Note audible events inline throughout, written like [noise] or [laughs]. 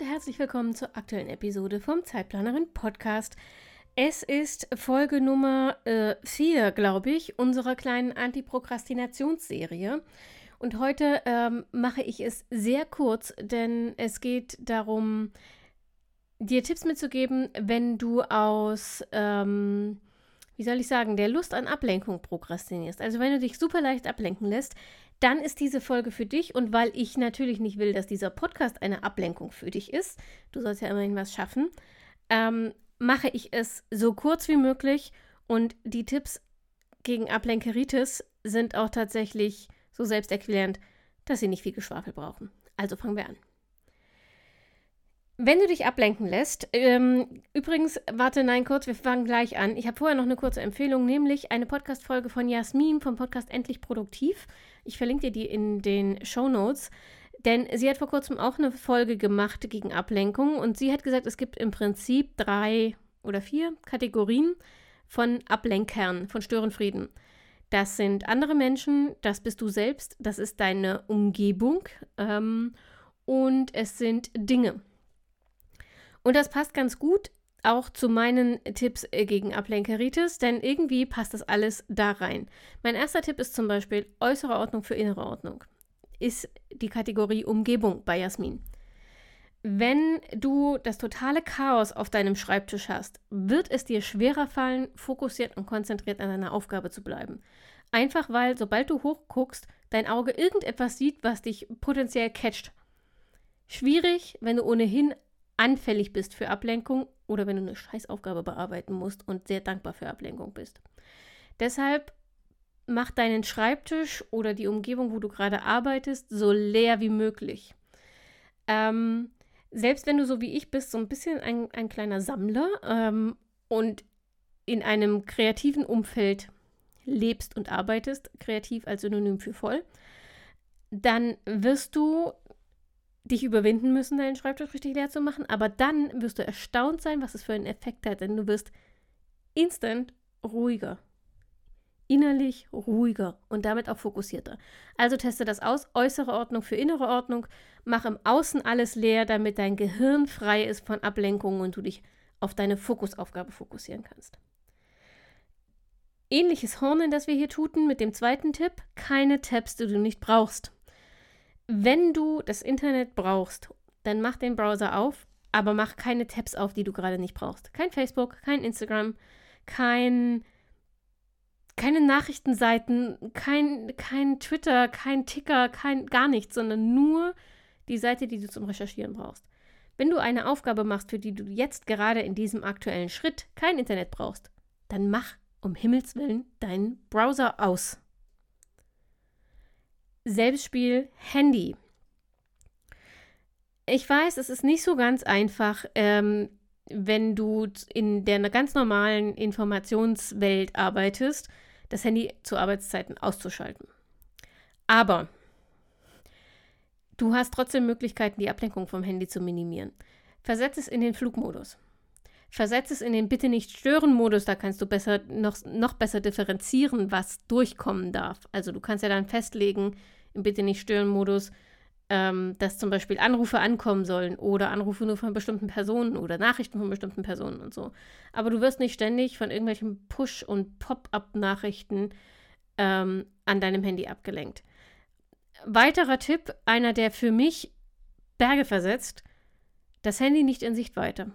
und herzlich willkommen zur aktuellen Episode vom Zeitplanerin Podcast. Es ist Folge Nummer 4, äh, glaube ich, unserer kleinen Antiprokrastinationsserie. Und heute ähm, mache ich es sehr kurz, denn es geht darum, dir Tipps mitzugeben, wenn du aus, ähm, wie soll ich sagen, der Lust an Ablenkung prokrastinierst. Also wenn du dich super leicht ablenken lässt, dann ist diese Folge für dich. Und weil ich natürlich nicht will, dass dieser Podcast eine Ablenkung für dich ist, du sollst ja immerhin was schaffen, ähm, mache ich es so kurz wie möglich. Und die Tipps gegen Ablenkeritis sind auch tatsächlich so selbsterklärend, dass sie nicht viel Geschwafel brauchen. Also fangen wir an. Wenn du dich ablenken lässt, ähm, übrigens, warte, nein, kurz, wir fangen gleich an. Ich habe vorher noch eine kurze Empfehlung, nämlich eine Podcast-Folge von Jasmin vom Podcast Endlich Produktiv. Ich verlinke dir die in den Show Notes, denn sie hat vor kurzem auch eine Folge gemacht gegen Ablenkung und sie hat gesagt, es gibt im Prinzip drei oder vier Kategorien von Ablenkern, von Störenfrieden. Das sind andere Menschen, das bist du selbst, das ist deine Umgebung ähm, und es sind Dinge. Und das passt ganz gut auch zu meinen Tipps äh, gegen Ablenkeritis, denn irgendwie passt das alles da rein. Mein erster Tipp ist zum Beispiel äußere Ordnung für innere Ordnung. Ist die Kategorie Umgebung bei Jasmin. Wenn du das totale Chaos auf deinem Schreibtisch hast, wird es dir schwerer fallen, fokussiert und konzentriert an deiner Aufgabe zu bleiben. Einfach weil, sobald du hochguckst, dein Auge irgendetwas sieht, was dich potenziell catcht. Schwierig, wenn du ohnehin anfällig bist für Ablenkung oder wenn du eine Scheißaufgabe bearbeiten musst und sehr dankbar für Ablenkung bist. Deshalb mach deinen Schreibtisch oder die Umgebung, wo du gerade arbeitest, so leer wie möglich. Ähm, selbst wenn du so wie ich bist, so ein bisschen ein, ein kleiner Sammler ähm, und in einem kreativen Umfeld lebst und arbeitest, kreativ als Synonym für voll, dann wirst du dich überwinden müssen, deinen Schreibtisch richtig leer zu machen, aber dann wirst du erstaunt sein, was es für einen Effekt hat, denn du wirst instant ruhiger innerlich ruhiger und damit auch fokussierter. Also teste das aus. Äußere Ordnung für innere Ordnung. Mach im Außen alles leer, damit dein Gehirn frei ist von Ablenkungen und du dich auf deine Fokusaufgabe fokussieren kannst. Ähnliches Hornen, das wir hier tuten mit dem zweiten Tipp. Keine Tabs, die du nicht brauchst. Wenn du das Internet brauchst, dann mach den Browser auf, aber mach keine Tabs auf, die du gerade nicht brauchst. Kein Facebook, kein Instagram, kein keine Nachrichtenseiten, kein, kein Twitter, kein Ticker, kein gar nichts, sondern nur die Seite, die du zum Recherchieren brauchst. Wenn du eine Aufgabe machst, für die du jetzt gerade in diesem aktuellen Schritt kein Internet brauchst, dann mach um Himmels Willen deinen Browser aus. Selbstspiel Handy. Ich weiß, es ist nicht so ganz einfach, ähm, wenn du in der ganz normalen Informationswelt arbeitest das Handy zu Arbeitszeiten auszuschalten. Aber du hast trotzdem Möglichkeiten, die Ablenkung vom Handy zu minimieren. Versetz es in den Flugmodus. Versetz es in den Bitte nicht stören Modus, da kannst du besser noch, noch besser differenzieren, was durchkommen darf. Also du kannst ja dann festlegen im Bitte nicht stören Modus, ähm, dass zum Beispiel Anrufe ankommen sollen oder Anrufe nur von bestimmten Personen oder Nachrichten von bestimmten Personen und so. Aber du wirst nicht ständig von irgendwelchen Push- und Pop-up-Nachrichten ähm, an deinem Handy abgelenkt. Weiterer Tipp, einer, der für mich Berge versetzt, das Handy nicht in Sichtweite.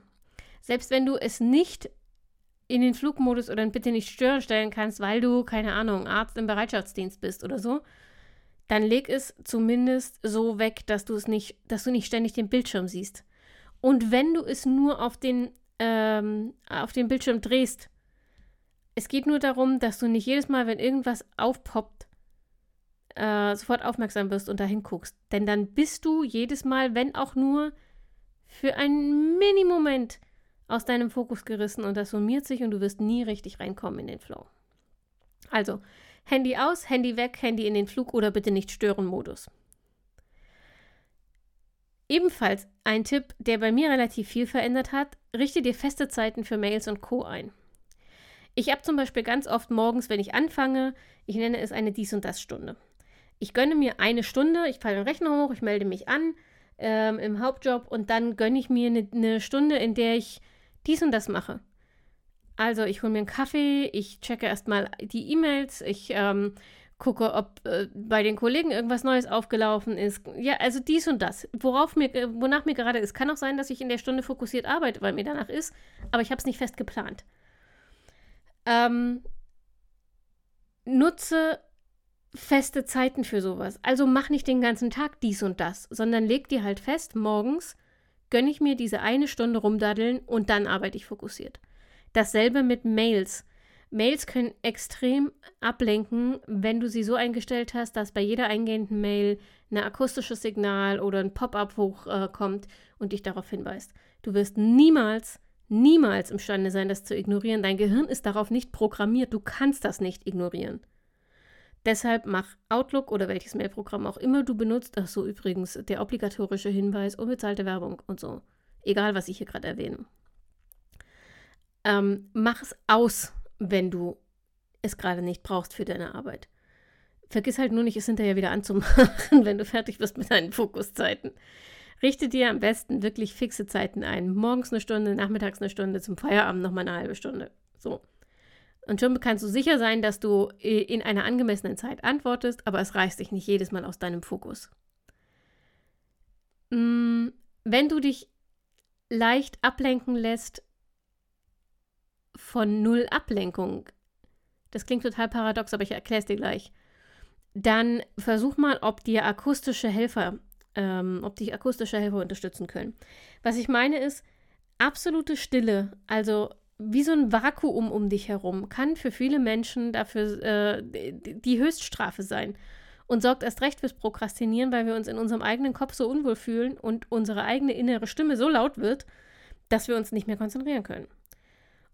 Selbst wenn du es nicht in den Flugmodus oder Bitte nicht stören stellen kannst, weil du, keine Ahnung, Arzt im Bereitschaftsdienst bist oder so, dann leg es zumindest so weg, dass du es nicht, dass du nicht ständig den Bildschirm siehst. Und wenn du es nur auf den, ähm, auf den Bildschirm drehst, es geht nur darum, dass du nicht jedes Mal, wenn irgendwas aufpoppt, äh, sofort aufmerksam wirst und dahin guckst. Denn dann bist du jedes Mal, wenn auch nur für einen Mini-Moment aus deinem Fokus gerissen und das summiert sich und du wirst nie richtig reinkommen in den Flow. Also, Handy aus, Handy weg, Handy in den Flug oder bitte nicht stören Modus. Ebenfalls ein Tipp, der bei mir relativ viel verändert hat, richte dir feste Zeiten für Mails und Co. ein. Ich habe zum Beispiel ganz oft morgens, wenn ich anfange, ich nenne es eine Dies- und Das-Stunde. Ich gönne mir eine Stunde, ich fahre den Rechner hoch, ich melde mich an ähm, im Hauptjob und dann gönne ich mir eine, eine Stunde, in der ich dies und das mache. Also ich hole mir einen Kaffee, ich checke erstmal die E-Mails, ich ähm, gucke, ob äh, bei den Kollegen irgendwas Neues aufgelaufen ist. Ja, also dies und das. Worauf mir, äh, wonach mir gerade ist. Kann auch sein, dass ich in der Stunde fokussiert arbeite, weil mir danach ist, aber ich habe es nicht fest geplant. Ähm, nutze feste Zeiten für sowas. Also mach nicht den ganzen Tag dies und das, sondern leg dir halt fest, morgens gönne ich mir diese eine Stunde rumdaddeln und dann arbeite ich fokussiert. Dasselbe mit Mails. Mails können extrem ablenken, wenn du sie so eingestellt hast, dass bei jeder eingehenden Mail ein akustisches Signal oder ein Pop-up hochkommt äh, und dich darauf hinweist. Du wirst niemals, niemals imstande sein, das zu ignorieren. Dein Gehirn ist darauf nicht programmiert. Du kannst das nicht ignorieren. Deshalb mach Outlook oder welches Mailprogramm auch immer du benutzt. Ach so, übrigens, der obligatorische Hinweis, unbezahlte Werbung und so. Egal, was ich hier gerade erwähne. Ähm, mach es aus, wenn du es gerade nicht brauchst für deine Arbeit. Vergiss halt nur nicht, es hinterher wieder anzumachen, [laughs] wenn du fertig bist mit deinen Fokuszeiten. Richte dir am besten wirklich fixe Zeiten ein. Morgens eine Stunde, nachmittags eine Stunde, zum Feierabend nochmal eine halbe Stunde. So. Und schon kannst du sicher sein, dass du äh, in einer angemessenen Zeit antwortest, aber es reißt dich nicht jedes Mal aus deinem Fokus. Mm, wenn du dich leicht ablenken lässt von null Ablenkung, das klingt total paradox, aber ich erkläre es dir gleich, dann versuch mal, ob dir akustische Helfer, ähm, ob dich akustische Helfer unterstützen können. Was ich meine ist, absolute Stille, also wie so ein Vakuum um dich herum, kann für viele Menschen dafür äh, die Höchststrafe sein und sorgt erst recht fürs Prokrastinieren, weil wir uns in unserem eigenen Kopf so unwohl fühlen und unsere eigene innere Stimme so laut wird, dass wir uns nicht mehr konzentrieren können.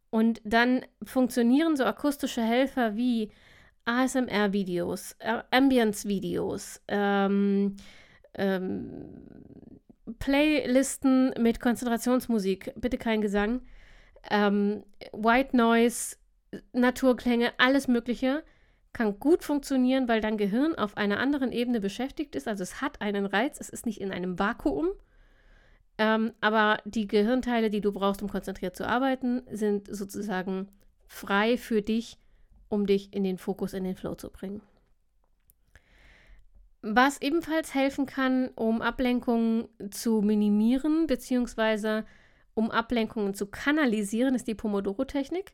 Und dann funktionieren so akustische Helfer wie ASMR-Videos, äh, Ambience-Videos, ähm, ähm, Playlisten mit Konzentrationsmusik, bitte kein Gesang, ähm, White Noise, Naturklänge, alles Mögliche kann gut funktionieren, weil dein Gehirn auf einer anderen Ebene beschäftigt ist. Also es hat einen Reiz, es ist nicht in einem Vakuum. Ähm, aber die Gehirnteile, die du brauchst, um konzentriert zu arbeiten, sind sozusagen frei für dich, um dich in den Fokus, in den Flow zu bringen. Was ebenfalls helfen kann, um Ablenkungen zu minimieren, beziehungsweise um Ablenkungen zu kanalisieren, ist die Pomodoro-Technik.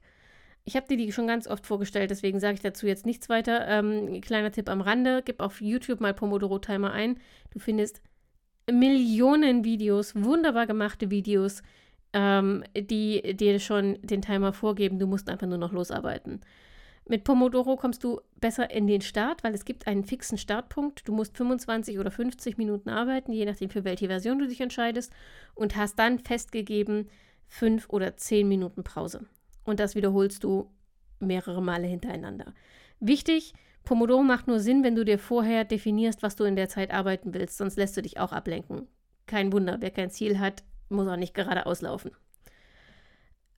Ich habe dir die schon ganz oft vorgestellt, deswegen sage ich dazu jetzt nichts weiter. Ähm, kleiner Tipp am Rande, gib auf YouTube mal Pomodoro-Timer ein. Du findest Millionen Videos, wunderbar gemachte Videos, ähm, die dir schon den Timer vorgeben. Du musst einfach nur noch losarbeiten. Mit Pomodoro kommst du besser in den Start, weil es gibt einen fixen Startpunkt. Du musst 25 oder 50 Minuten arbeiten, je nachdem für welche Version du dich entscheidest, und hast dann festgegeben 5 oder 10 Minuten Pause. Und das wiederholst du mehrere Male hintereinander. Wichtig, Pomodoro macht nur Sinn, wenn du dir vorher definierst, was du in der Zeit arbeiten willst, sonst lässt du dich auch ablenken. Kein Wunder, wer kein Ziel hat, muss auch nicht geradeaus laufen.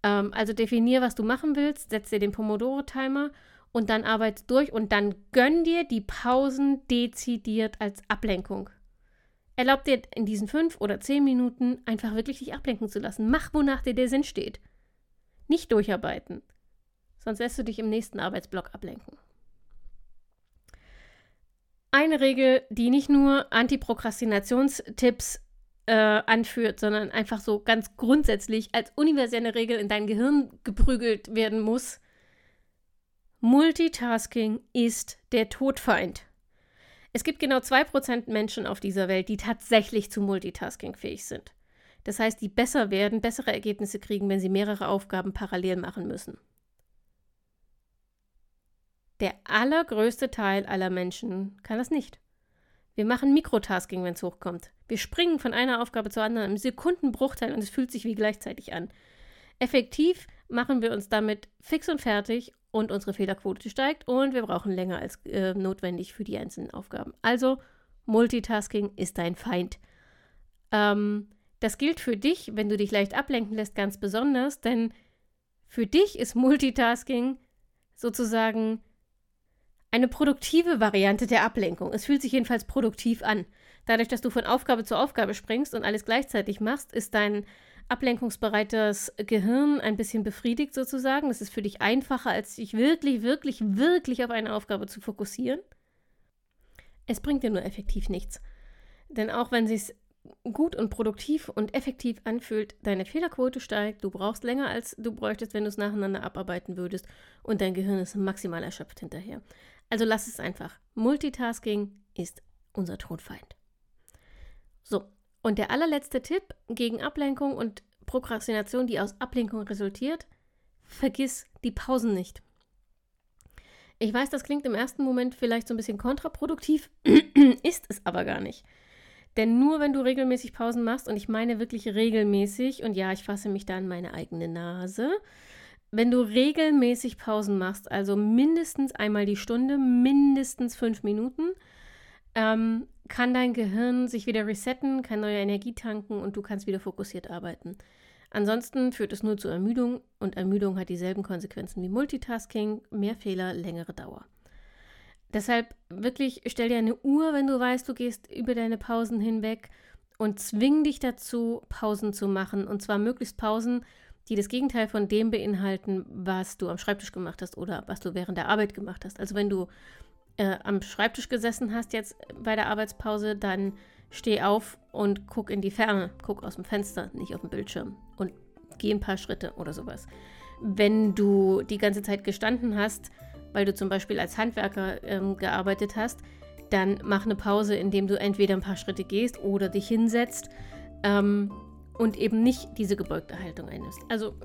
Ähm, also definier, was du machen willst, setz dir den Pomodoro-Timer und dann arbeite durch und dann gönn dir die Pausen dezidiert als Ablenkung. Erlaub dir in diesen fünf oder zehn Minuten einfach wirklich dich ablenken zu lassen. Mach, wonach dir der Sinn steht. Nicht durcharbeiten. Sonst lässt du dich im nächsten Arbeitsblock ablenken. Eine Regel, die nicht nur Antiprokrastinationstipps äh, anführt, sondern einfach so ganz grundsätzlich als universelle Regel in dein Gehirn geprügelt werden muss. Multitasking ist der Todfeind. Es gibt genau 2% Menschen auf dieser Welt, die tatsächlich zu Multitasking fähig sind. Das heißt, die besser werden, bessere Ergebnisse kriegen, wenn sie mehrere Aufgaben parallel machen müssen. Der allergrößte Teil aller Menschen kann das nicht. Wir machen Mikrotasking, wenn es hochkommt. Wir springen von einer Aufgabe zur anderen im Sekundenbruchteil und es fühlt sich wie gleichzeitig an. Effektiv machen wir uns damit fix und fertig und unsere Fehlerquote steigt und wir brauchen länger als äh, notwendig für die einzelnen Aufgaben. Also Multitasking ist dein Feind. Ähm, das gilt für dich, wenn du dich leicht ablenken lässt, ganz besonders, denn für dich ist Multitasking sozusagen eine produktive Variante der Ablenkung. Es fühlt sich jedenfalls produktiv an. Dadurch, dass du von Aufgabe zu Aufgabe springst und alles gleichzeitig machst, ist dein ablenkungsbereites Gehirn ein bisschen befriedigt sozusagen. Das ist für dich einfacher, als dich wirklich, wirklich, wirklich auf eine Aufgabe zu fokussieren. Es bringt dir nur effektiv nichts. Denn auch wenn es gut und produktiv und effektiv anfühlt, deine Fehlerquote steigt, du brauchst länger, als du bräuchtest, wenn du es nacheinander abarbeiten würdest und dein Gehirn ist maximal erschöpft hinterher. Also lass es einfach. Multitasking ist unser Todfeind. So, und der allerletzte Tipp gegen Ablenkung und Prokrastination, die aus Ablenkung resultiert, vergiss die Pausen nicht. Ich weiß, das klingt im ersten Moment vielleicht so ein bisschen kontraproduktiv, [clears throat] ist es aber gar nicht. Denn nur wenn du regelmäßig Pausen machst, und ich meine wirklich regelmäßig, und ja, ich fasse mich da an meine eigene Nase, wenn du regelmäßig Pausen machst, also mindestens einmal die Stunde, mindestens fünf Minuten, ähm, kann dein Gehirn sich wieder resetten, kann neue Energie tanken und du kannst wieder fokussiert arbeiten. Ansonsten führt es nur zu Ermüdung und Ermüdung hat dieselben Konsequenzen wie Multitasking, mehr Fehler, längere Dauer. Deshalb wirklich stell dir eine Uhr, wenn du weißt, du gehst über deine Pausen hinweg und zwing dich dazu, Pausen zu machen. Und zwar möglichst Pausen, die das Gegenteil von dem beinhalten, was du am Schreibtisch gemacht hast oder was du während der Arbeit gemacht hast. Also wenn du äh, am Schreibtisch gesessen hast jetzt bei der Arbeitspause, dann steh auf und guck in die Ferne, guck aus dem Fenster, nicht auf dem Bildschirm und geh ein paar Schritte oder sowas. Wenn du die ganze Zeit gestanden hast, weil du zum Beispiel als Handwerker ähm, gearbeitet hast, dann mach eine Pause, indem du entweder ein paar Schritte gehst oder dich hinsetzt ähm, und eben nicht diese gebeugte Haltung einnimmst. Also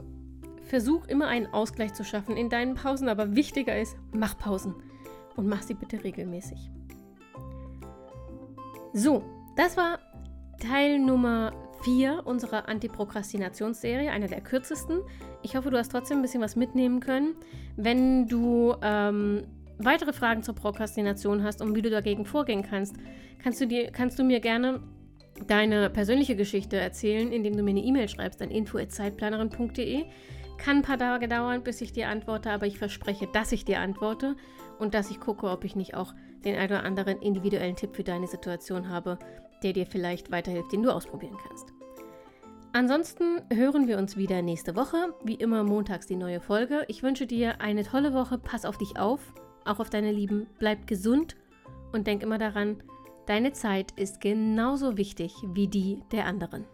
versuch immer einen Ausgleich zu schaffen in deinen Pausen, aber wichtiger ist, mach Pausen und mach sie bitte regelmäßig. So, das war Teil Nummer 4 unserer Antiprokrastinationsserie, einer der kürzesten. Ich hoffe, du hast trotzdem ein bisschen was mitnehmen können. Wenn du ähm, weitere Fragen zur Prokrastination hast und wie du dagegen vorgehen kannst, kannst du, dir, kannst du mir gerne deine persönliche Geschichte erzählen, indem du mir eine E-Mail schreibst an info.zeitplanerin.de. Kann ein paar Tage dauern, bis ich dir antworte, aber ich verspreche, dass ich dir antworte und dass ich gucke, ob ich nicht auch den einen oder anderen individuellen Tipp für deine Situation habe, der dir vielleicht weiterhilft, den du ausprobieren kannst. Ansonsten hören wir uns wieder nächste Woche. Wie immer montags die neue Folge. Ich wünsche dir eine tolle Woche. Pass auf dich auf, auch auf deine Lieben. Bleib gesund und denk immer daran, deine Zeit ist genauso wichtig wie die der anderen.